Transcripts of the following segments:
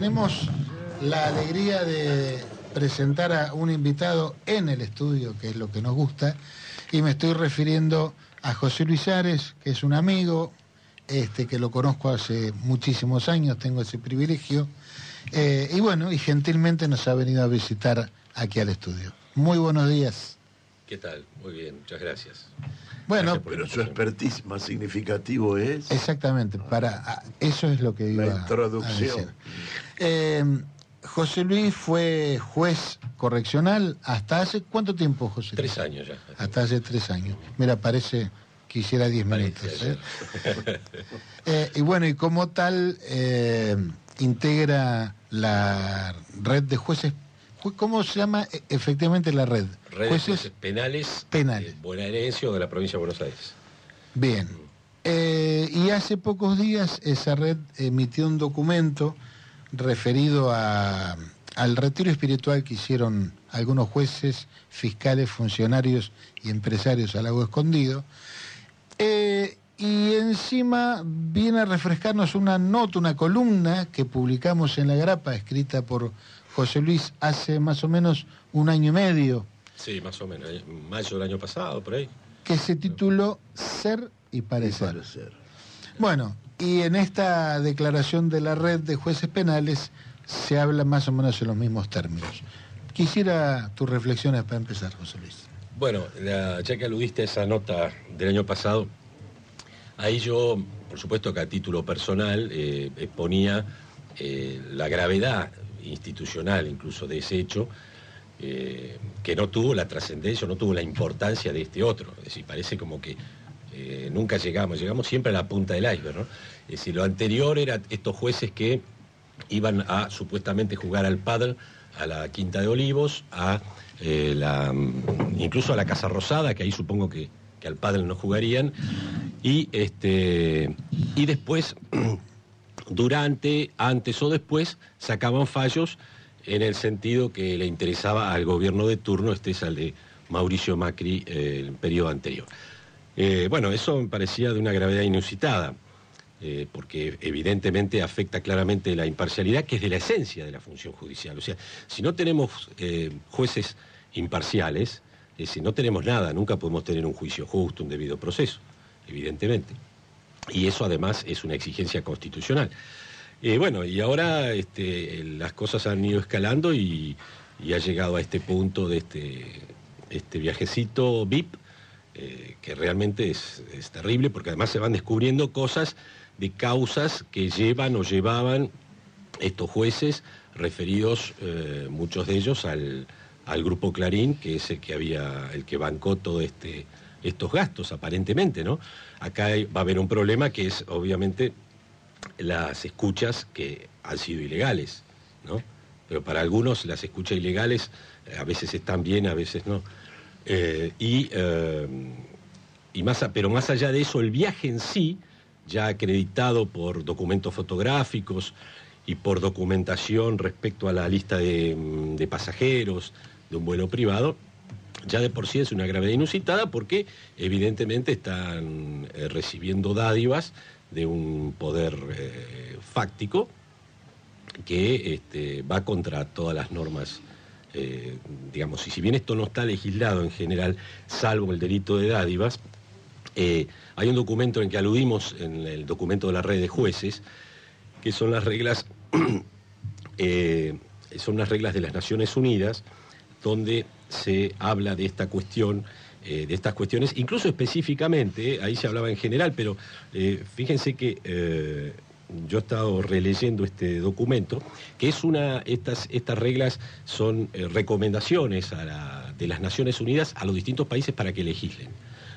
tenemos la alegría de presentar a un invitado en el estudio, que es lo que nos gusta, y me estoy refiriendo a José Luis Ares, que es un amigo, este, que lo conozco hace muchísimos años, tengo ese privilegio, eh, y bueno, y gentilmente nos ha venido a visitar aquí al estudio. Muy buenos días. ¿Qué tal? Muy bien, muchas gracias. Bueno, pero su expertise más significativo es... Exactamente, para eso es lo que iba La introducción. a decir. Eh, José Luis fue juez correccional hasta hace cuánto tiempo, José Luis? Tres años ya. Hasta hace tres años. Mira, parece que hiciera diez minutos. ¿eh? Eh, y bueno, y como tal, integra la red de jueces. Ju- ¿Cómo se llama e- efectivamente la red? Redes jueces penales, penales. bonaerense o de la provincia de Buenos Aires. Bien. Eh, y hace pocos días esa red emitió un documento referido a- al retiro espiritual que hicieron algunos jueces, fiscales, funcionarios y empresarios al lago escondido. Eh, y encima viene a refrescarnos una nota, una columna que publicamos en La Grapa, escrita por José Luis hace más o menos un año y medio, Sí, más o menos. Mayo del año pasado, por ahí. que se tituló Ser y Parecer. parecer. Bueno, y en esta declaración de la red de jueces penales se habla más o menos en los mismos términos. Quisiera tus reflexiones para empezar, José Luis. Bueno, ya que aludiste a esa nota del año pasado, ahí yo, por supuesto que a título personal, eh, exponía eh, la gravedad institucional incluso de ese hecho, eh, que no tuvo la trascendencia, no tuvo la importancia de este otro. Es decir, parece como que eh, nunca llegamos, llegamos siempre a la punta del iceberg, ¿no? Es decir, lo anterior era estos jueces que iban a supuestamente jugar al pádel a la Quinta de Olivos, a eh, la, mm, incluso a la Casa Rosada, que ahí supongo que, que al pádel no jugarían, y, este, y después, durante, antes o después, sacaban fallos en el sentido que le interesaba al gobierno de turno, este es al de Mauricio Macri, eh, el periodo anterior. Eh, bueno, eso me parecía de una gravedad inusitada eh, porque evidentemente afecta claramente la imparcialidad, que es de la esencia de la función judicial. O sea, si no tenemos eh, jueces imparciales, es no tenemos nada, nunca podemos tener un juicio justo, un debido proceso, evidentemente. Y eso además es una exigencia constitucional. Bueno, y ahora este, las cosas han ido escalando y, y ha llegado a este punto de este, este viajecito VIP, eh, que realmente es, terrible porque además se van descubriendo cosas de causas que llevan o llevaban estos jueces referidos, eh, muchos de ellos, al, al grupo Clarín, que es el que había, el que bancó todo este, estos gastos, aparentemente, ¿no? Acá va a haber un problema que es obviamente las escuchas que han sido ilegales, ¿no? Pero para algunos las escuchas ilegales eh, a veces están bien, a veces no. Eh, y, eh, y más, pero más allá de eso, el viaje en sí, ya acreditado por documentos fotográficos y por documentación respecto a la lista de, mm, pasajeros de un vuelo privado, ya de por sí es una gravedad inusitada porque evidentemente están eh, recibiendo dádivas de un poder fáctico que este, va contra todas las normas, eh, digamos, y si bien esto no está legislado en general, salvo el delito de dádivas, eh, hay un documento en que aludimos en el documento de la red de jueces, que son las reglas, eh, son las reglas de las Naciones Unidas, donde se habla de esta cuestión, de estas cuestiones, incluso específicamente, ahí se hablaba en general, pero fíjense que yo he estado releyendo este documento, que es una, estas, estas reglas son eh, recomendaciones de las Naciones Unidas a los distintos países para que legislen.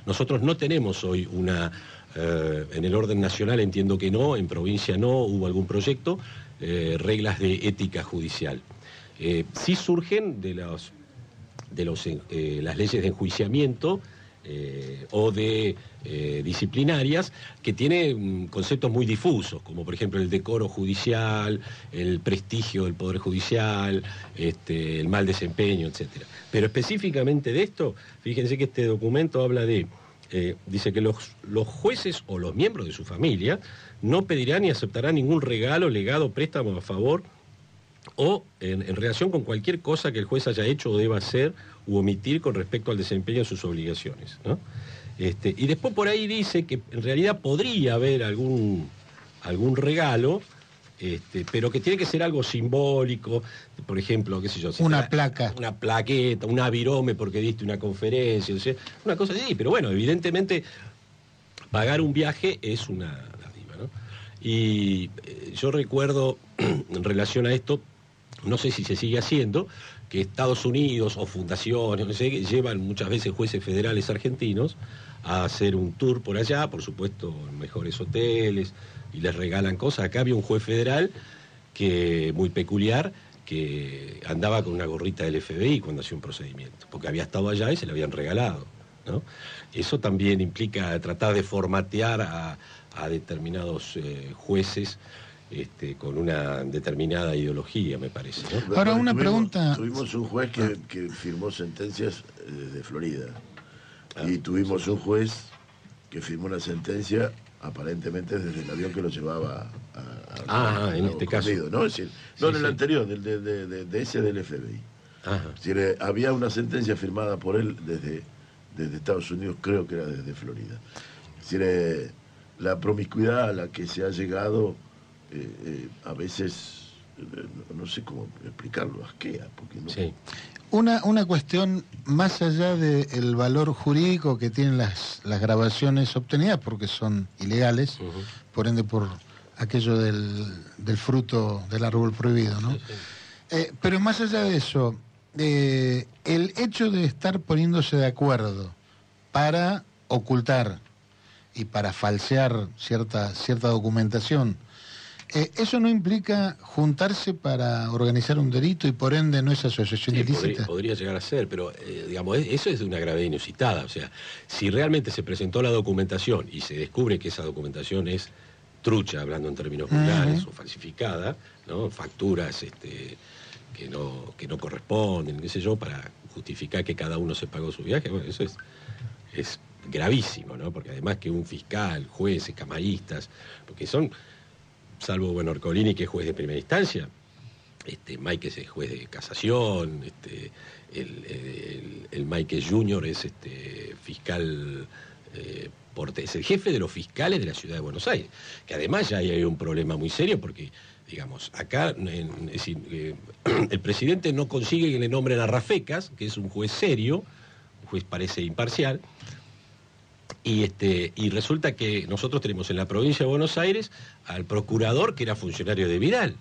Nosotros no tenemos hoy una, eh, en el orden nacional entiendo que no, en provincia no, hubo algún proyecto, eh, reglas de ética judicial. Sí surgen de, los, de los, las leyes de enjuiciamiento eh, o de eh, disciplinarias que tienen mm, conceptos muy difusos, como por ejemplo el decoro judicial, el prestigio del Poder Judicial, este, el mal desempeño, etc. Pero específicamente de esto, fíjense que este documento habla de, eh, dice que los, los jueces o los miembros de su familia no pedirán ni aceptarán ningún regalo, legado, préstamo a favor o en, en, relación con cualquier cosa que el juez haya hecho o deba hacer u omitir con respecto al desempeño de sus obligaciones. ¿no? Este, y después por ahí dice que en realidad podría haber algún, algún regalo, este, pero que tiene que ser algo simbólico, por ejemplo, qué sé yo. Una placa. Una plaqueta, un avirome porque diste una conferencia, una cosa así, pero bueno, evidentemente pagar un viaje es una. Y eh, yo recuerdo en relación a esto, no sé si se sigue haciendo, que Estados Unidos o fundaciones, llevan muchas veces jueces federales argentinos a hacer un tour por allá, por supuesto, mejores hoteles, y les regalan cosas. Acá había un juez federal que muy peculiar que andaba con una gorrita del FBI cuando hacía un procedimiento, porque había estado allá y se le habían regalado. Eso también implica tratar de formatear a, determinados eh, jueces este, con una determinada ideología, me parece. Ahora, una pregunta. Tuvimos un juez que, firmó sentencias desde eh, Florida. Ah, y tuvimos un juez que firmó una sentencia aparentemente desde el avión que lo llevaba a, ah, en este caso. ¿no? Es decir, no en el anterior, de, ese del FBI. Eh, había una sentencia firmada por él desde, desde Estados Unidos, creo que era desde Florida. Es decir, eh, la promiscuidad a la que se ha llegado eh, eh, a veces, eh, no sé cómo explicarlo, asquea. Porque no... Una, una cuestión más allá del valor jurídico que tienen las, las grabaciones obtenidas, porque son ilegales, por ende por aquello del, del, fruto del árbol prohibido, ¿no? pero más allá de eso, el hecho de estar poniéndose de acuerdo para ocultar y para falsear cierta, cierta documentación, eh, ¿Eso no implica juntarse para organizar un delito y por ende no es asociación ilícita? Podría, llegar a ser, pero eh, digamos, eso es de una gravedad inusitada. O sea, si realmente se presentó la documentación y se descubre que esa documentación es trucha, hablando en términos vulgares, o falsificada, ¿no? facturas este, que, no, que no corresponden, qué sé yo, para justificar que cada uno se pagó su viaje, bueno, eso es, es gravísimo, ¿no? Porque además que un fiscal, jueces, camaristas, porque son salvo bueno, Orcolini, que es juez de primera instancia, este, Mike es juez de casación, este, el, el, Mike Junior es este, fiscal, eh, es el jefe de los fiscales de la ciudad de Buenos Aires, que además ya hay un problema muy serio porque, digamos, acá eh, el presidente no consigue que le nombren a Rafecas, que es un juez serio, un juez parece imparcial, y, este, y resulta que nosotros tenemos en la provincia de Buenos Aires al procurador que era funcionario de Vidal.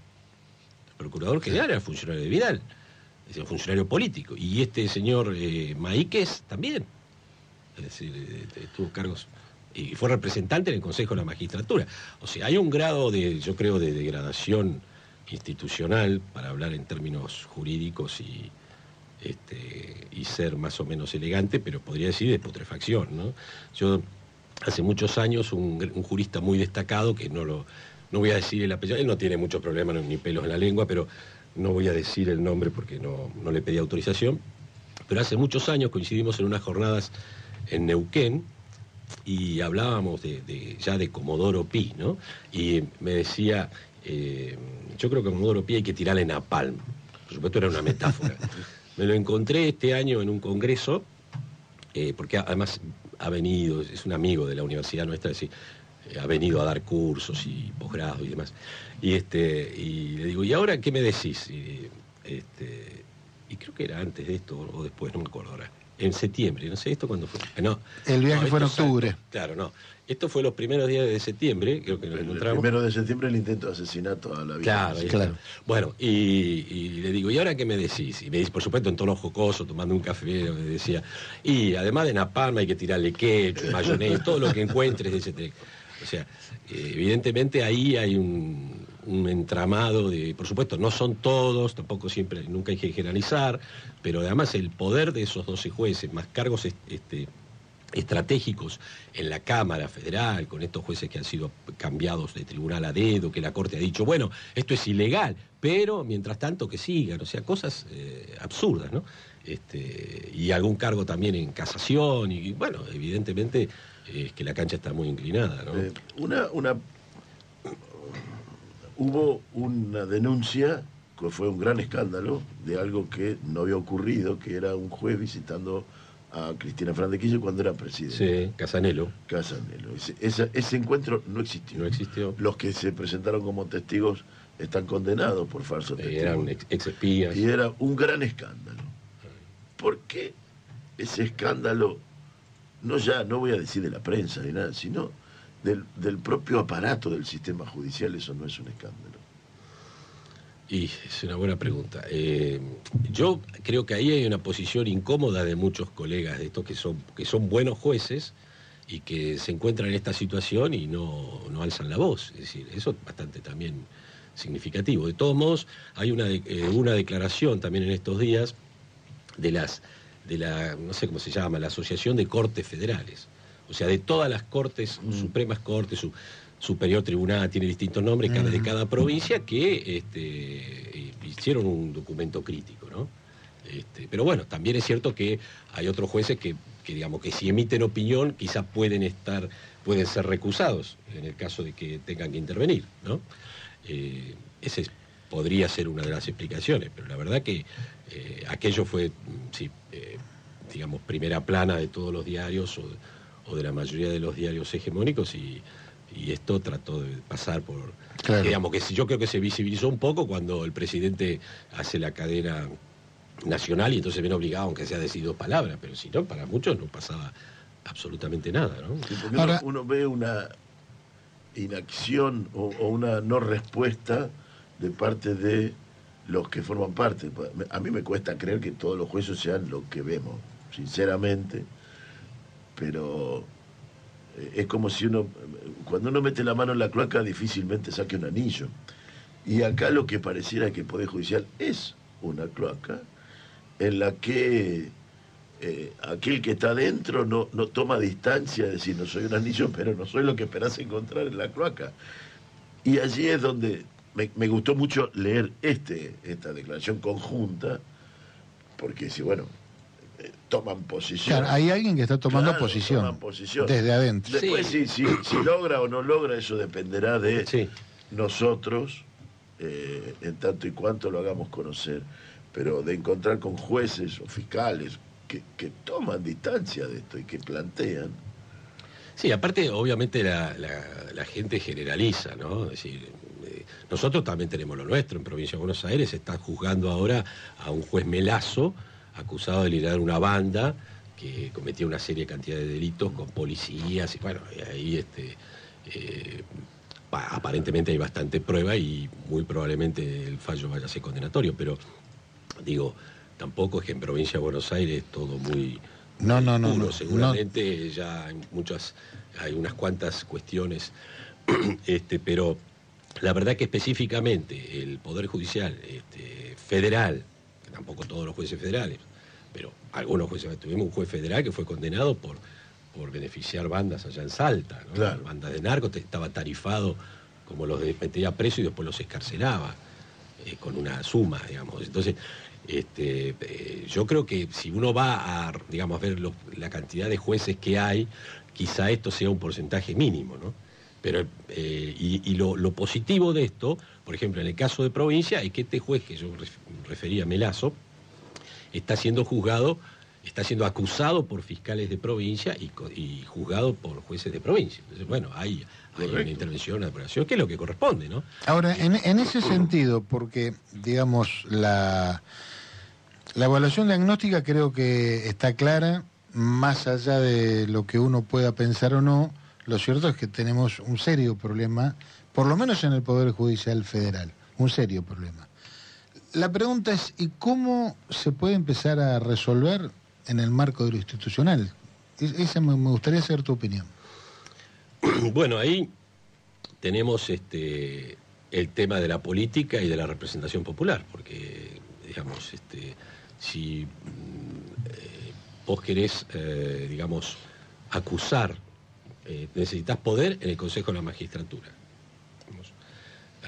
El procurador general era funcionario de Vidal, es un funcionario político. Y este señor eh, Maíquez también. Es decir, eh, eh, tuvo cargos y fue representante en el Consejo de la Magistratura. O sea, hay un grado de, yo creo, de degradación institucional, para hablar en términos jurídicos y, este, y ser más o menos elegante, pero podría decir de putrefacción. ¿no? Yo hace muchos años un, jurista muy destacado, que no lo no voy a decir el apellido, él no tiene muchos problemas ni pelos en la lengua, pero no voy a decir el nombre porque no, le pedí autorización, pero hace muchos años coincidimos en unas jornadas en Neuquén, y hablábamos de, ya de Comodoro Pi, ¿no? Y me decía, eh, yo creo que Comodoro Pi hay que tirarle napalm. Por supuesto era una metáfora. Me lo encontré este año en un congreso, eh, porque además ha venido, es un amigo de la universidad nuestra, es decir, eh, ha venido a dar cursos y posgrado y demás. Y, este, y le digo, ¿y ahora qué me decís? Y, este, y creo que era antes de esto o después, no me acuerdo ahora. En septiembre, no sé esto cuándo fue. No, el viaje fue en octubre. claro, no. Esto fue los primeros días de septiembre, creo que nos encontramos. El primero de septiembre el intento de asesinato a la vida. Claro, claro. Bueno, y, le digo, ¿y ahora qué me decís? Y me dice, por supuesto, en tono jocoso, tomando un café, me decía, y además de napalm hay que tirarle ketchup, mayonesa, todo lo que encuentres, etc. O sea, evidentemente ahí hay un, un, entramado de, por supuesto, no son todos, tampoco siempre, nunca hay que generalizar, pero además el poder de esos 12 jueces, más cargos este, estratégicos en la Cámara Federal, con estos jueces que han sido cambiados de tribunal a dedo, que la Corte ha dicho, bueno, esto es ilegal, pero mientras tanto que sigan, o sea, cosas eh, absurdas, ¿no? Este, y algún cargo también en casación, y bueno, evidentemente es que la cancha está muy inclinada, ¿no? Eh, una, una, hubo una denuncia fue un gran escándalo de algo que no había ocurrido, que era un juez visitando a Cristina Fernández cuando era presidente. Sí, Casanelo. Casanelo. Ese, ese, encuentro no existió. No existió. Los que se presentaron como testigos están condenados por falso testigo. Eran ex espías. Y era un gran escándalo. ¿Por qué ese escándalo, no ya, no voy a decir de la prensa ni nada, sino del, del propio aparato del sistema judicial, eso no es un escándalo? Y es una buena pregunta. Eh, yo creo que ahí hay una posición incómoda de muchos colegas de estos que son, que son buenos jueces y que se encuentran en esta situación y no, alzan la voz. Es decir, eso es bastante también significativo. De todos modos, hay una, eh, una declaración también en estos días de las de la, no sé cómo se llama, la Asociación de Cortes Federales. O sea, de todas las cortes, mm. supremas cortes, superior tribunal, tiene distintos nombres cada, de cada provincia, que este, hicieron un documento crítico, ¿no? Este, pero bueno, también es cierto que hay otros jueces que, digamos que si emiten opinión, quizás pueden estar, pueden ser recusados en el caso de que tengan que intervenir, ¿no? Eh, ese podría ser una de las explicaciones, pero la verdad que eh, aquello fue, sí, eh, digamos, primera plana de todos los diarios o de la mayoría de los diarios hegemónicos y y esto trató de pasar por... Digamos que yo creo que se visibilizó un poco cuando el presidente hace la cadena nacional y entonces viene obligado, aunque sea decir dos palabras, pero si no, para muchos no pasaba absolutamente nada. ¿no? Ahora, uno, ve una inacción o, una no respuesta de parte de los que forman parte. A mí me cuesta creer que todos los jueces sean lo que vemos, sinceramente, pero es como si uno, cuando uno mete la mano en la cloaca, difícilmente saque un anillo. Y acá lo que pareciera que el Poder Judicial es una cloaca en la que eh, aquel que está dentro no, no toma distancia, de decir, no soy un anillo, pero no soy lo que esperás encontrar en la cloaca. Y allí es donde me, me gustó mucho leer este, esta declaración conjunta, porque si, bueno, toman posición. hay alguien que está tomando posición, desde adentro. Después, Si, si, logra o no logra, eso dependerá de nosotros, eh, en tanto y cuanto lo hagamos conocer. Pero de encontrar con jueces o fiscales que, toman distancia de esto y que plantean. Sí, aparte, obviamente, la, gente generaliza, ¿no? Es decir, eh, nosotros también tenemos lo nuestro. En Provincia de Buenos Aires se está juzgando ahora a un juez melazo acusado de liderar una banda que cometía una serie de cantidad de delitos con policías y bueno, ahí este, eh, aparentemente hay bastante prueba y muy probablemente el fallo vaya a ser condenatorio, pero digo, tampoco es que en provincia de Buenos Aires todo muy... No, no, no, no, Seguramente ya hay muchas, hay unas cuantas cuestiones, este, pero la verdad que específicamente el Poder Judicial este, federal tampoco todos los jueces federales, pero algunos jueces. Tuvimos un juez federal que fue condenado por, por beneficiar bandas allá en Salta, ¿no? bandas de narcos, estaba tarifado como los de metía preso y después los escarcelaba eh, con una suma, digamos. Entonces, este, eh, yo creo que si uno va a, digamos, ver la cantidad de jueces que hay, quizá esto sea un porcentaje mínimo, ¿no? Pero, eh, y, lo, positivo de esto, por ejemplo, en el caso de provincia, es que este juez que yo refería, Melazo, está siendo juzgado, está siendo acusado por fiscales de provincia y, juzgado por jueces de provincia. Entonces, bueno, hay, una intervención, una operación, que es lo que corresponde, ¿no? Ahora, en, ese sentido, porque, digamos, la, la evaluación diagnóstica creo que está clara, más allá de lo que uno pueda pensar o no, lo cierto es que tenemos un serio problema, por lo menos en el Poder Judicial Federal, un serio problema. La pregunta es, ¿y cómo se puede empezar a resolver en el marco de lo institucional? Esa me gustaría saber tu opinión. Bueno, ahí tenemos este, el tema de la política y de la representación popular, porque, digamos, este, si mm, eh, vos querés, eh, digamos, acusar eh, necesitas poder en el Consejo de la Magistratura.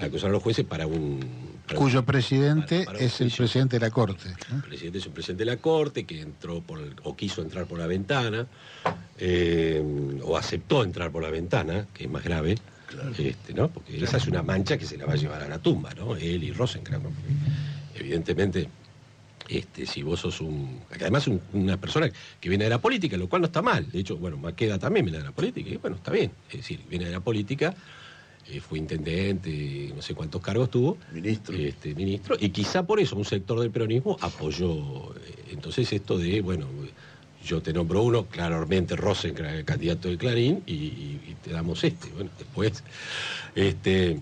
acusar a los jueces para un... Cuyo presidente es el presidente de la Corte. El presidente es un presidente de la Corte que entró por o quiso entrar por la ventana, eh, o aceptó entrar por la ventana, que es más grave, este, ¿no? porque esa es una mancha que se la va a llevar a la tumba, ¿no? él y Rosenkrantz. evidentemente, este, si vos sos un. Además, una persona que viene de la política, lo cual no está mal. De hecho, bueno, Maqueda también viene de la política, y bueno, está bien. Es decir, viene de la política, eh, fue intendente, no sé cuántos cargos tuvo. Ministro. Este, ministro, y quizá por eso un sector del peronismo apoyó. Eh, entonces, esto de, bueno, yo te nombro uno, claramente Rosen, el candidato de Clarín, y, te damos este. Bueno, después. Este,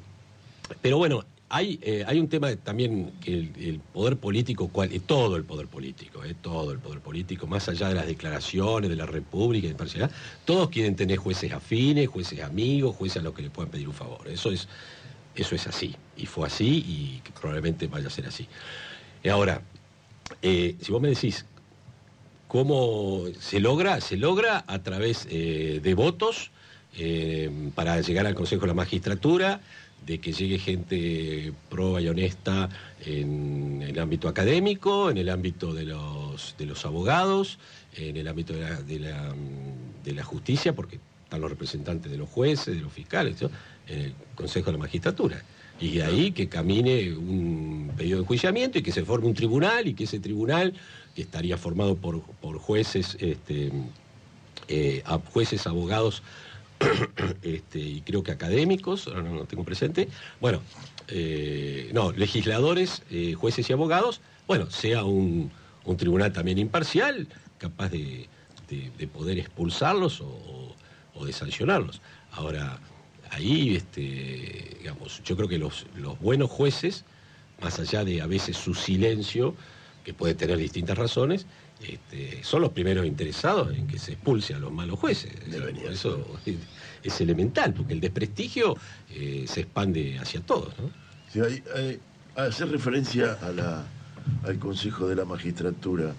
pero bueno, hay, eh, hay un tema también que el, poder político, todo el poder político, eh, todo el poder político, más allá de las declaraciones de la República, de imparcialidad, todos quieren tener jueces afines, jueces amigos, jueces a los que le puedan pedir un favor. Eso es, eso es así, y fue así, y probablemente vaya a ser así. Ahora, eh, si vos me decís, ¿cómo se logra? Se logra a través de votos para llegar al Consejo de la Magistratura, de que llegue gente proba y honesta en el ámbito académico, en el ámbito de los, de los abogados, en el ámbito de la, de, la, justicia, porque están los representantes de los jueces, de los fiscales, en el Consejo de la Magistratura. Y de ahí que camine un pedido de enjuiciamiento y que se forme un tribunal y que ese tribunal, que estaría formado por, por jueces, este, eh, jueces, abogados, este, y creo que académicos, ahora no lo tengo presente, bueno, eh, no, legisladores, eh, jueces y abogados, bueno, sea un, tribunal también imparcial, capaz de, poder expulsarlos o, de sancionarlos. Ahora, ahí, este, digamos, yo creo que los, los buenos jueces, más allá de a veces su silencio, que puede tener distintas razones, este, son los primeros interesados en que se expulse a los malos jueces. Eso es, elemental, porque el desprestigio eh, se expande hacia todos. ¿no? hacer referencia al Consejo de la Magistratura.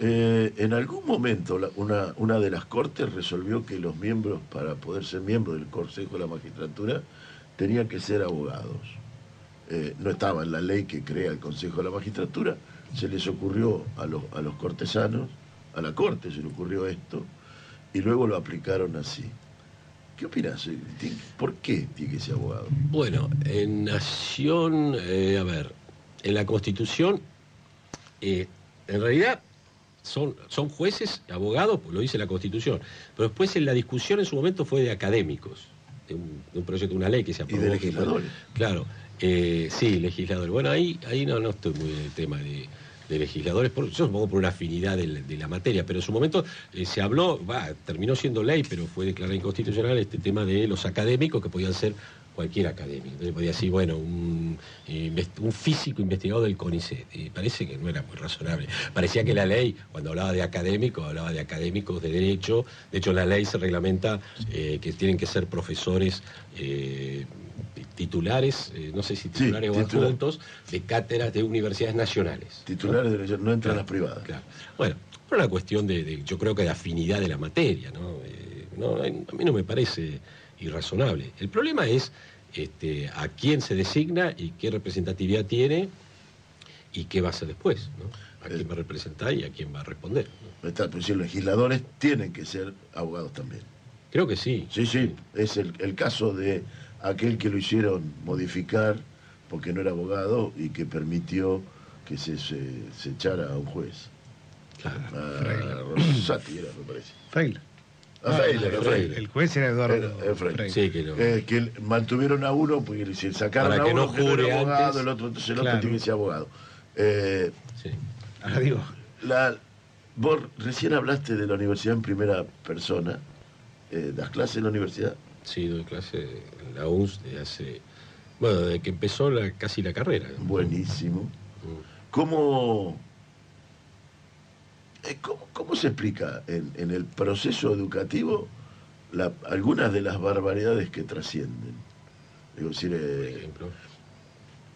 Eh, en algún momento una, una de las cortes resolvió que los miembros, para poder ser miembros del Consejo de la Magistratura, tenían que ser abogados. Eh, no estaba en la ley que crea el Consejo de la Magistratura, se les ocurrió a los, a los cortesanos, a la corte se le ocurrió esto, y luego lo aplicaron así. ¿Qué opinas? ¿Por qué tiene que ser abogado? Bueno, en Nación, eh, a ver, en la Constitución, eh, en realidad son, son jueces, abogados, pues lo dice la Constitución, pero después en la discusión en su momento fue de académicos, de un, proyecto, de una ley que se aprobó. ¿Y de legisladores? Claro, eh, sí, legisladores. Bueno, ahí, ahí no, no estoy muy en el tema de de legisladores, por, yo supongo por una afinidad de, la materia, pero en su momento eh, se habló, terminó siendo ley, pero fue declarada inconstitucional este tema de los académicos que podían ser cualquier académico. Entonces podía decir, bueno, un, un físico investigador del CONICET. Y parece que no era muy razonable. Parecía que la ley, cuando hablaba de académicos, hablaba de académicos de derecho. De hecho, la ley se reglamenta eh, que tienen que ser profesores eh, titulares, eh, no sé si titulares o adjuntos, de cátedras de universidades nacionales. Titulares de no entran las privadas. Claro. Bueno, por una cuestión de, yo creo que de afinidad de la materia, ¿no? Eh, a mí no me parece irrazonable. El problema es este, a quién se designa y qué representatividad tiene y qué va a hacer después, ¿no? A quién va a representar y a quién va a responder. Está, pero si los legisladores tienen que ser abogados también. Creo que sí. Sí, sí, es el caso de aquel que lo hicieron modificar porque no era abogado y que permitió que se, se, echara a un juez. Claro. A Rosati era, me parece. Freire. A ah, Freire, El juez era Eduardo Freire. Sí, que, eh, que, mantuvieron a uno, porque si sacaron a uno que no era abogado, el otro, entonces el otro tiene que ser abogado. Eh, sí. Ahora digo. La, vos recién hablaste de la universidad en primera persona. Eh, ¿Das clases en la universidad? Sí, doy clase en la UNS de hace. Bueno, desde que empezó casi la carrera. Buenísimo. Mm. ¿Cómo, eh, cómo, se explica en, el proceso educativo algunas de las barbaridades que trascienden? Digo, decir, eh,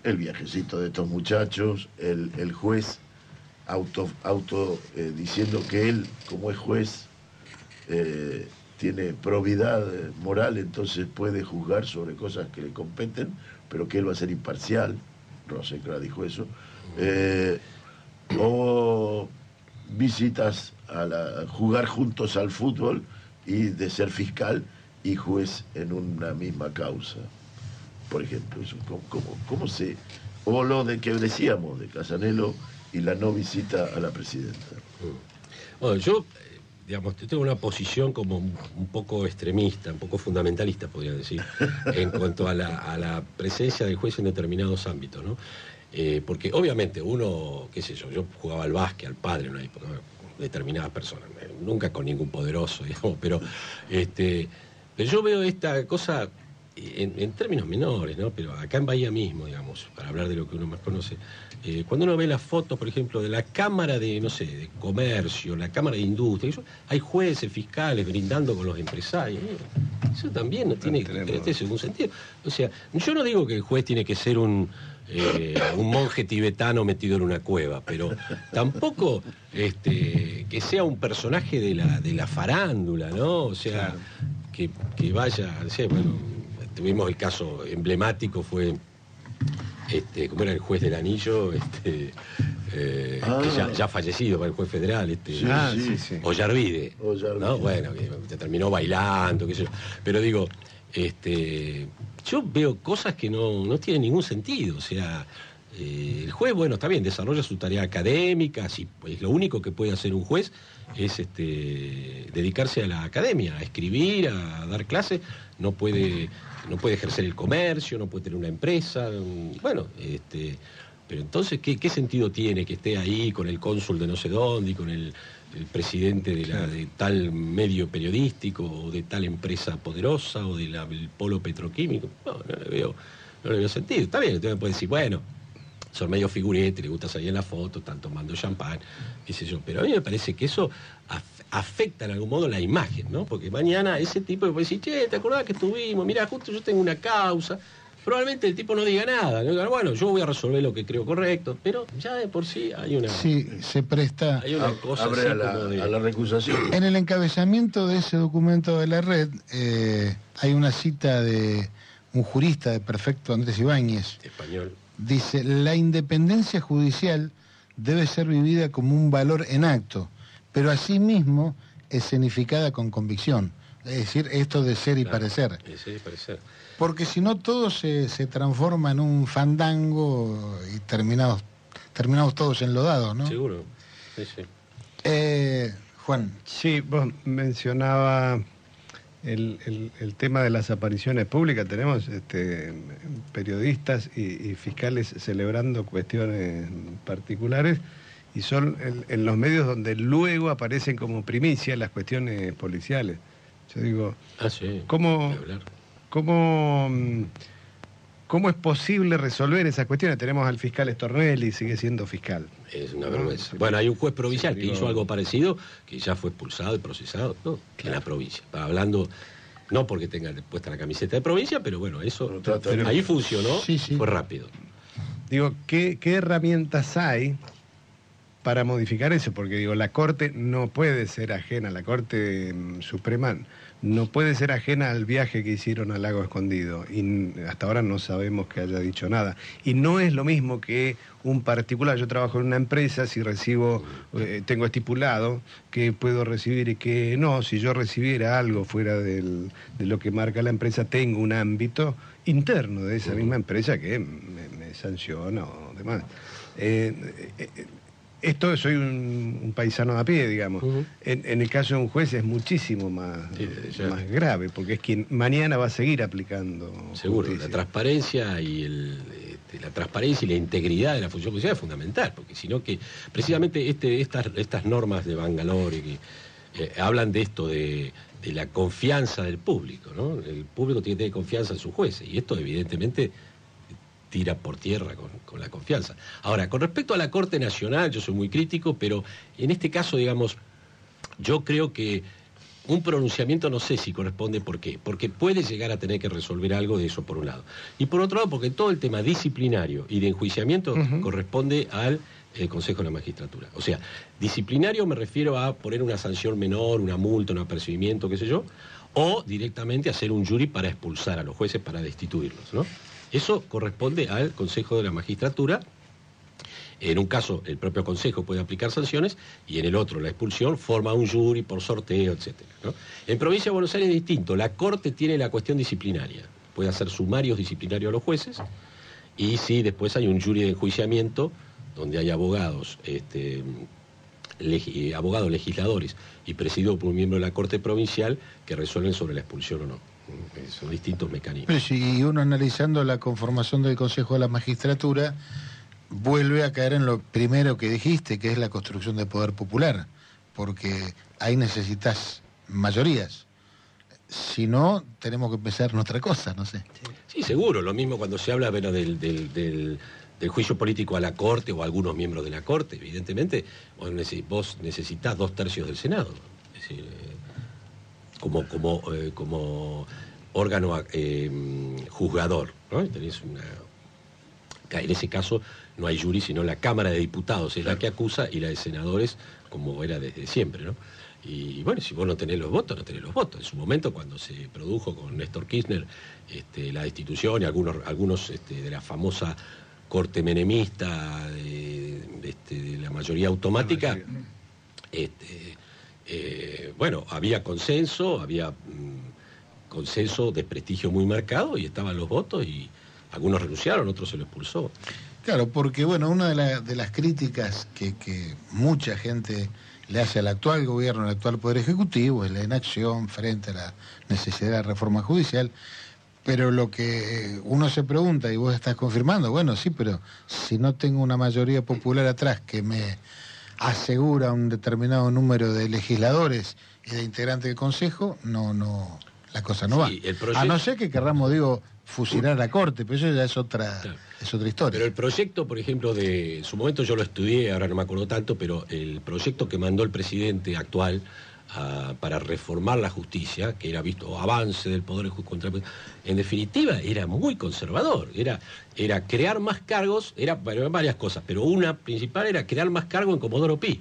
el viajecito de estos muchachos, el, juez auto, auto eh, diciendo que él, como es juez, tiene probidad moral, entonces puede juzgar sobre cosas que le competen, pero que él va a ser imparcial. Rosencrantz dijo eso. Eh, o visitas a jugar juntos al fútbol y de ser fiscal y juez en una misma causa. Por ejemplo, ¿cómo, cómo, se, O lo de que decíamos de Casanelo y la no visita a la presidenta. Yo, digamos, tengo una posición como un poco extremista, un poco fundamentalista, podría decir, en cuanto a la, presencia del juez en determinados ámbitos, ¿no? Eh, porque obviamente uno, qué sé yo, yo jugaba al básquet, al padre en una época, determinadas personas, nunca con ningún poderoso, digamos, pero, este, pero yo veo esta cosa en, términos menores, ¿no? Pero acá en Bahía mismo, digamos, para hablar de lo que uno más conoce, eh, cuando uno ve las fotos, por ejemplo, de la Cámara de, no sé, de Comercio, la Cámara de Industria, hay jueces, fiscales brindando con los empresarios. Eso también no tiene, ningún sentido. O sea, yo no digo que el juez tiene que ser un, eh, un monje tibetano metido en una cueva, pero tampoco este, que sea un personaje de la, de la farándula, ¿no? O sea, que, vaya, bueno, tuvimos el caso emblemático, fue, este, ¿cómo era el juez del anillo? Este, eh, que ya, fallecido para el juez federal, este, sí, sí, Ollarvide, ¿no? Bueno, que terminó bailando, qué sé yo. Pero digo, este, yo veo cosas que no, no tienen ningún sentido, o sea, eh, el juez, bueno, está bien, desarrolla su tarea académica, si, pues, lo único que puede hacer un juez es este, dedicarse a la academia, a escribir, a dar clases, no puede no puede ejercer el comercio, no puede tener una empresa, bueno, este, pero entonces, ¿qué, sentido tiene que esté ahí con el cónsul de no sé dónde y con el, presidente de, la, de, tal medio periodístico o de tal empresa poderosa o del polo petroquímico? No, no le veo, no le veo sentido. Está bien, usted me puede decir, bueno, son medio figuretes, le gusta salir en la foto, están tomando champán, qué sé yo. Pero a mí me parece que eso afecta en algún modo la imagen, ¿no? Porque mañana ese tipo puede decir, che, ¿te acordás que estuvimos? Mira, justo yo tengo una causa. Probablemente el tipo no diga nada. Bueno, yo voy a resolver lo que creo correcto, pero ya de por sí hay una. Sí, se presta. Hay una cosa a, la, recusación. En el encabezamiento de ese documento de la red eh, hay una cita de un jurista de perfecto Andrés Ibáñez. Español dice, la independencia judicial debe ser vivida como un valor en acto, pero asimismo escenificada con convicción. Es decir, esto de ser y parecer. parecer. Porque si no, todo se, transforma en un fandango y terminados, terminamos todos enlodados, ¿no? Seguro, sí, sí. Eh, Juan. Sí, vos mencionaba el, tema de las apariciones públicas, tenemos este, periodistas y, fiscales celebrando cuestiones particulares y son en, los medios donde luego aparecen como primicia las cuestiones policiales. Yo digo, ah, sí, ¿cómo, cómo, ¿cómo, es posible resolver esas cuestiones? Tenemos al fiscal Estornelli, sigue siendo fiscal. Es una vergüenza. Bueno, hay un juez provincial que hizo algo parecido, que ya fue expulsado y procesado en la provincia. Hablando, no porque tenga puesta la camiseta de provincia, pero bueno, eso ahí funcionó, fue rápido. Digo, ¿qué, ¿qué herramientas hay para modificar eso? Porque digo, la Corte no puede ser ajena, la Corte mm, Suprema no puede ser ajena al viaje que hicieron al lago escondido y hasta ahora no sabemos que haya dicho nada. Y no es lo mismo que un particular, yo trabajo en una empresa, si recibo, eh, tengo estipulado que puedo recibir y que no, si yo recibiera algo fuera de lo que marca la empresa, tengo un ámbito interno de esa misma empresa que me, sanciona o demás. Eh, eh, esto soy un, paisano a pie, digamos. en, el caso de un juez es muchísimo más, más grave, porque es quien mañana va a seguir aplicando. Seguro, la transparencia y este, la transparencia y la integridad de la función judicial es fundamental, porque si no que precisamente este, estas, estas normas de Bangalore que eh, hablan de esto de, de, la confianza del público, ¿no? El público tiene que tener confianza en sus jueces, y esto evidentemente tira por tierra con, la confianza. Ahora, con respecto a la Corte Nacional, yo soy muy crítico, pero en este caso, digamos, yo creo que un pronunciamiento no sé si corresponde, ¿por qué? Porque puede llegar a tener que resolver algo de eso por un lado. Y por otro lado, porque todo el tema disciplinario y de enjuiciamiento corresponde al eh, Consejo de la Magistratura. O sea, disciplinario me refiero a poner una sanción menor, una multa, un apercibimiento, qué sé yo, o directamente hacer un jury para expulsar a los jueces, para destituirlos, ¿no? Eso corresponde al Consejo de la Magistratura. En un caso, el propio Consejo puede aplicar sanciones y en el otro, la expulsión, forma un jury por sorteo, etc. En Provincia de Buenos Aires es distinto. La Corte tiene la cuestión disciplinaria. Puede hacer sumarios disciplinarios a los jueces Y sí, después hay un jury de enjuiciamiento donde hay abogados, este, abogados legisladores y presidido por un miembro de la Corte Provincial que resuelven sobre la expulsión o no. Son distintos mecanismos. Pero si uno analizando la conformación del Consejo de la Magistratura, vuelve a caer en lo primero que dijiste, que es la construcción de poder popular, porque ahí necesitas mayorías. Si no, tenemos que empezar en otra cosa, no sé. Sí, seguro. Lo mismo cuando se habla bueno, del, del, juicio político a la Corte o a algunos miembros de la Corte. Evidentemente, vos necesitas dos tercios del Senado. Es decir, eh, como, como, eh, como órgano eh, juzgador. ¿no? Tenés una... En ese caso no hay jury, sino la Cámara de Diputados es la que acusa y la de senadores, como era desde siempre. ¿no? Y bueno, si vos no tenés los votos, no tenés los votos. En su momento, cuando se produjo con Néstor Kirchner este, la destitución y algunos, algunos este, de la famosa corte menemista de, este, la mayoría automática, este, eh, bueno, había consenso, había mm, consenso de prestigio muy marcado y estaban los votos y algunos renunciaron, otros se lo expulsó. Claro, porque bueno, una de, las críticas que, mucha gente le hace al actual gobierno, al actual Poder Ejecutivo, es la inacción frente a la necesidad de reforma judicial. Pero lo que uno se pregunta, y vos estás confirmando, bueno, sí, pero si no tengo una mayoría popular atrás que me asegura un determinado número de legisladores y de integrantes del Consejo, no, no, la cosa no va. A no ser que querramos, digo, fusilar la Corte, pero eso ya es otra, es otra historia. Pero el proyecto, por ejemplo, de en su momento yo lo estudié, ahora no me acuerdo tanto, pero el proyecto que mandó el presidente actual para reformar la justicia, que era visto avance del poder contra en definitiva era muy conservador, era, era crear más cargos, era varias cosas, pero una principal era crear más cargos en Comodoro Pi.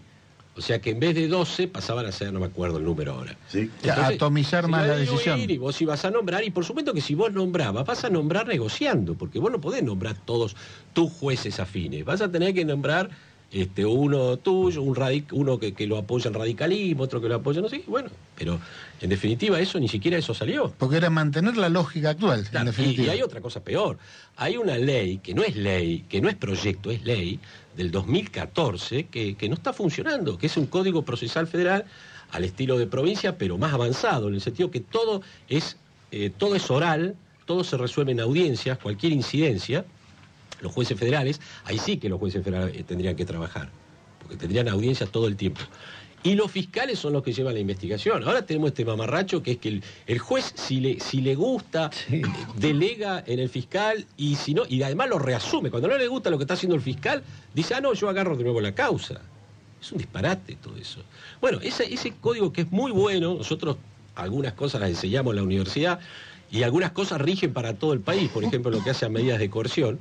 O sea que en vez de 12 pasaban a ser, no me acuerdo el número ahora. Sí. atomizar más la decisión. y vos ibas a nombrar, y por supuesto que si vos nombrabas, vas a nombrar negociando, porque vos no podés nombrar todos tus jueces afines. Vas a tener que nombrar este, uno tuyo, un uno que, lo apoya el radicalismo, otro que lo apoya, no sé, bueno, pero en definitiva eso ni siquiera eso salió. Porque era mantener la lógica actual, y, hay otra cosa peor, hay una ley que no es ley, que no es proyecto, es ley, del 2014 que, no está funcionando, que es un código procesal federal al estilo de provincia, pero más avanzado, en el sentido que todo es, eh, todo es oral, todo se resuelve en audiencias, cualquier incidencia, los jueces federales, ahí sí que los jueces federales eh, tendrían que trabajar, porque tendrían audiencias todo el tiempo. Y los fiscales son los que llevan la investigación. Ahora tenemos este mamarracho que es que el, juez, si le, si le gusta, delega en el fiscal y si no, y además lo reasume. Cuando no le gusta lo que está haciendo el fiscal, dice, ah, no, yo agarro de nuevo la causa. Es un disparate todo eso. Bueno, ese, ese código que es muy bueno, nosotros algunas cosas las enseñamos en la universidad y algunas cosas rigen para todo el país, por ejemplo, lo que hace a medidas de coerción,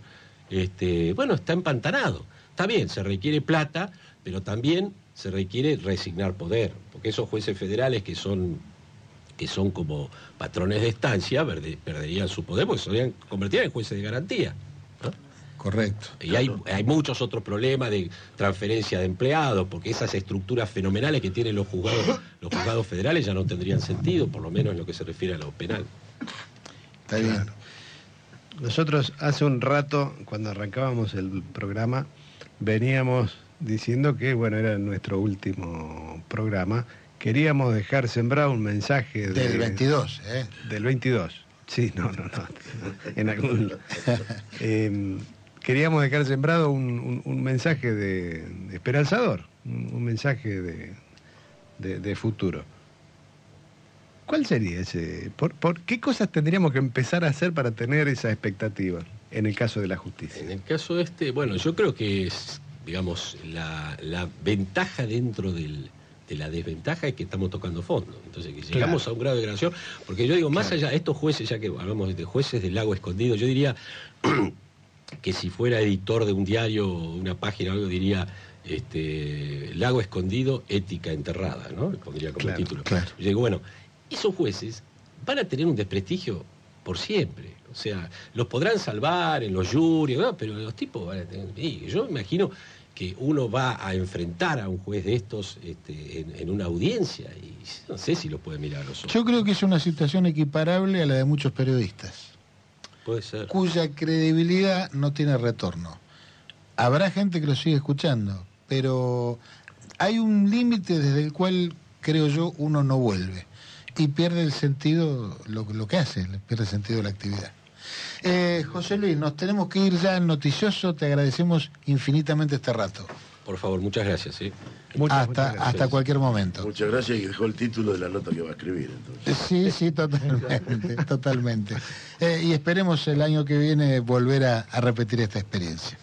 este, bueno, está empantanado. Está bien, se requiere plata, pero también se requiere resignar poder, porque esos jueces federales que son que son como patrones de estancia perderían su poder porque se convertirían en jueces de garantía. Correcto. Y hay, hay, muchos otros problemas de transferencia de empleados, porque esas estructuras fenomenales que tienen los juzgados, los juzgados federales ya no tendrían sentido, por lo menos en lo que se refiere a lo penal. Está bien. Nosotros hace un rato, cuando arrancábamos el programa, veníamos diciendo que, bueno, era nuestro último programa. Queríamos dejar sembrado un mensaje del 22, ¿eh? Del 22. Sí, no, no, no. en algún... Em, queríamos dejar sembrado un, mensaje de, esperanzador, un, mensaje de, futuro. ¿Cuál sería ese? Por, ¿Qué cosas tendríamos que empezar a hacer para tener esa expectativa en el caso de la justicia? En el caso este, bueno, yo creo que es digamos, la, ventaja dentro de la desventaja es que estamos tocando fondo. Entonces, que llegamos a un grado de degradación, porque yo digo, más allá, estos jueces, ya que hablamos de jueces del lago escondido, yo diría que si fuera editor de un diario, una página o algo, diría este, Lago Escondido, ética enterrada, ¿no? Pondría como título. Yo digo, bueno, esos jueces van a tener un desprestigio por siempre. O sea, los podrán salvar en los juries, pero los tipos van a tener... Yo imagino que uno va a enfrentar a un juez de estos este, en, una audiencia y no sé si lo puede mirar a los ojos. Yo creo que es una situación equiparable a la de muchos periodistas. cuya credibilidad no tiene retorno. Habrá gente que lo sigue escuchando, pero hay un límite desde el cual, creo yo, uno no vuelve y pierde el sentido, lo, lo que hace, pierde el sentido de la actividad. Eh, José Luis, nos tenemos que ir ya al noticioso, te agradecemos infinitamente este rato. Por favor, muchas gracias. ¿sí? hasta, hasta cualquier momento. Muchas gracias y dejó el título de la nota que va a escribir. Entonces. Sí, sí, totalmente, totalmente. Eh, y esperemos el año que viene volver a repetir esta experiencia.